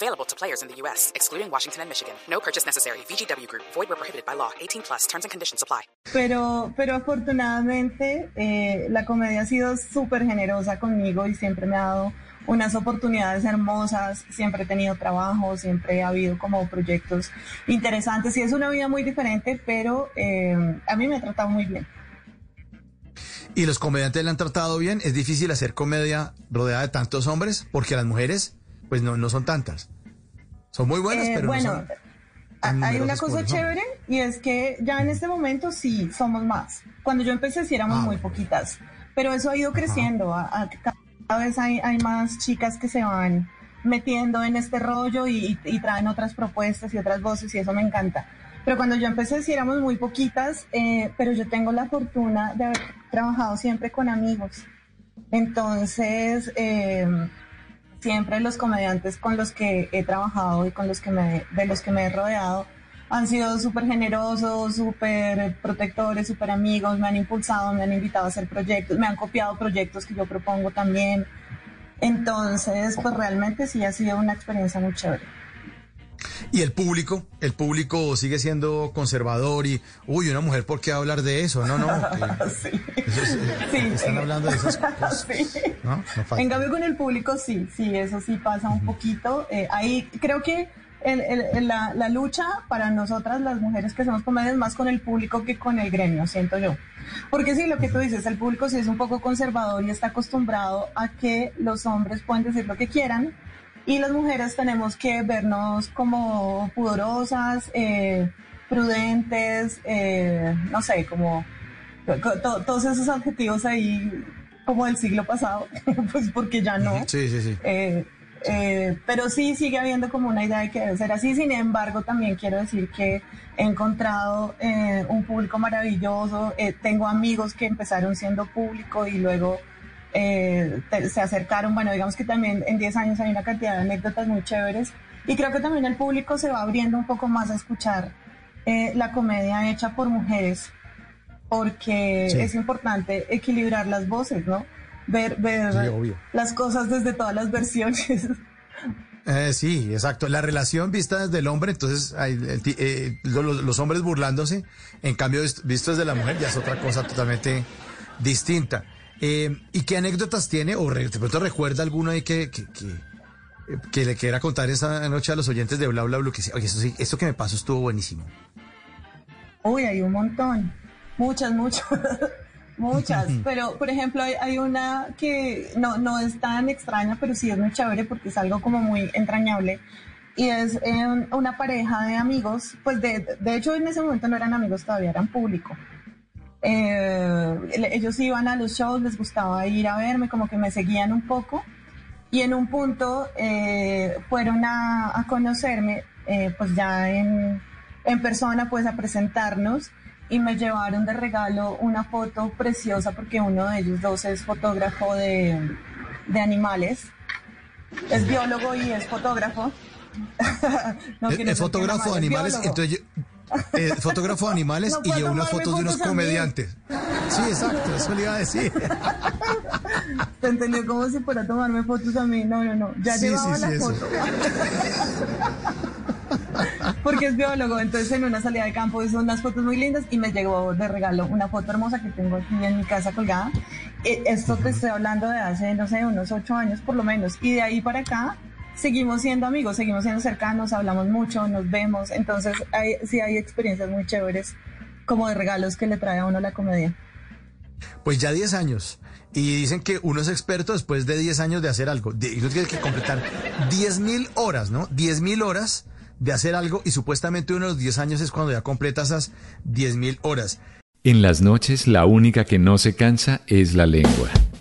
Available to players in the U.S., excluding Washington and Michigan. No purchase necessary. VGW Group. Void where prohibited by law. 18 plus. Terms and conditions apply. Pero, pero afortunadamente eh, la comedia ha sido súper generosa conmigo y siempre me ha dado unas oportunidades hermosas, siempre he tenido trabajo, siempre ha habido como proyectos interesantes y es una vida muy diferente, pero eh, a mí me ha tratado muy bien. ¿Y los comediantes le han tratado bien? ¿Es difícil hacer comedia rodeada de tantos hombres? Porque las mujeres, pues no, no son tantas. Son muy buenas, Eh, pero bueno, no son tan hay una cosa chévere y es que ya en este momento sí somos más. Cuando yo empecé sí éramos Ah, muy poquitas, pero eso ha ido creciendo. A- a- cada vez hay, hay más chicas que se van metiendo en este rollo y, y traen otras propuestas y otras voces y eso me encanta. Pero cuando yo empecé sí éramos muy poquitas, eh, pero yo tengo la fortuna de haber trabajado siempre con amigos. Entonces, eh, siempre los comediantes con los que he trabajado y con los que me, de los que me he rodeado han sido súper generosos, súper protectores, súper amigos, me han impulsado, me han invitado a hacer proyectos, me han copiado proyectos que yo propongo también. Entonces, pues realmente sí ha sido una experiencia muy chévere. Y el público, el público sigue siendo conservador y, uy, una mujer, ¿por qué hablar de eso? No, no. que- Sí. eso es, eh, Sí, están eh, hablando de esas cosas. Sí. ¿no? No falta. En cambio con el público sí, sí, eso sí pasa un poquito. Eh, ahí creo que el- el- el- la, la lucha para nosotras las mujeres que hacemos comedia es más con el público que con el gremio, siento yo. Porque sí, lo que tú dices, el público sí es un poco conservador y está acostumbrado a que los hombres pueden decir lo que quieran y las mujeres tenemos que vernos como pudorosas, eh, prudentes, eh, no sé, como to- to- todos esos adjetivos ahí como del siglo pasado, pues porque ya no. Sí, sí, sí. Eh, eh, pero sí sigue habiendo como una idea de que debe ser así. Sin embargo, también quiero decir que he encontrado eh, un público maravilloso. Eh, tengo amigos que empezaron siendo público y luego eh, te- se acercaron. Bueno, digamos que también en 10 años hay una cantidad de anécdotas muy chéveres. Y creo que también el público se va abriendo un poco más a escuchar eh, la comedia hecha por mujeres porque Sí. es importante equilibrar las voces, ¿no? Ver, ver Sí, las cosas desde todas las versiones. Eh, sí, exacto. La relación vista desde el hombre, entonces hay el eh, lo- lo- los, hombres burlándose, en cambio vist- visto desde la mujer ya es otra cosa totalmente distinta. Eh, ¿Y qué anécdotas tiene o de pronto recuerda alguno ahí que, que, que, eh, que le quiera contar esta noche a los oyentes de Bla Bla Bla? Que oye, esto, sí, esto que me pasó estuvo buenísimo. Uy, hay un montón. Muchas, muchas. Muchas. Pero, por ejemplo, hay, hay una que no, no es tan extraña, pero sí es muy chévere porque es algo como muy entrañable. Y es eh, una pareja de amigos, pues de, de hecho en ese momento no eran amigos todavía, eran público. Eh, ellos iban a los shows, les gustaba ir a verme, como que me seguían un poco. Y en un punto eh, fueron a, a conocerme, eh, pues ya en, en persona, pues a presentarnos y me llevaron de regalo una foto preciosa porque uno de ellos dos es fotógrafo de, de animales. Es biólogo y es fotógrafo. No Es- es fotógrafo de es animales, entonces yo- eh, fotógrafo de animales No y lleva unas fotos de unos comediantes. Sí, exacto, eso le iba a decir. Te entendió como si fuera a tomarme fotos a mí. No, no, no. Ya Sí, llevaba sí, la sí, foto. Porque es biólogo, entonces en una salida de campo hizo unas fotos muy lindas y me llegó de regalo una foto hermosa que tengo aquí en mi casa colgada. Eh, Esto te estoy hablando de hace, no sé, unos ocho años por lo menos. Y de ahí para acá seguimos siendo amigos, seguimos siendo cercanos, hablamos mucho, nos vemos. Entonces hay, sí hay experiencias muy chéveres como de regalos que le trae a uno la comedia. Pues ya 10 años. Y dicen que uno es experto después de 10 años de hacer algo. De- Y uno tiene que completar 10 mil horas, ¿no? 10 mil horas de hacer algo y supuestamente uno de los 10 años es cuando ya completa esas 10 mil horas. En las noches la única que no se cansa es la lengua.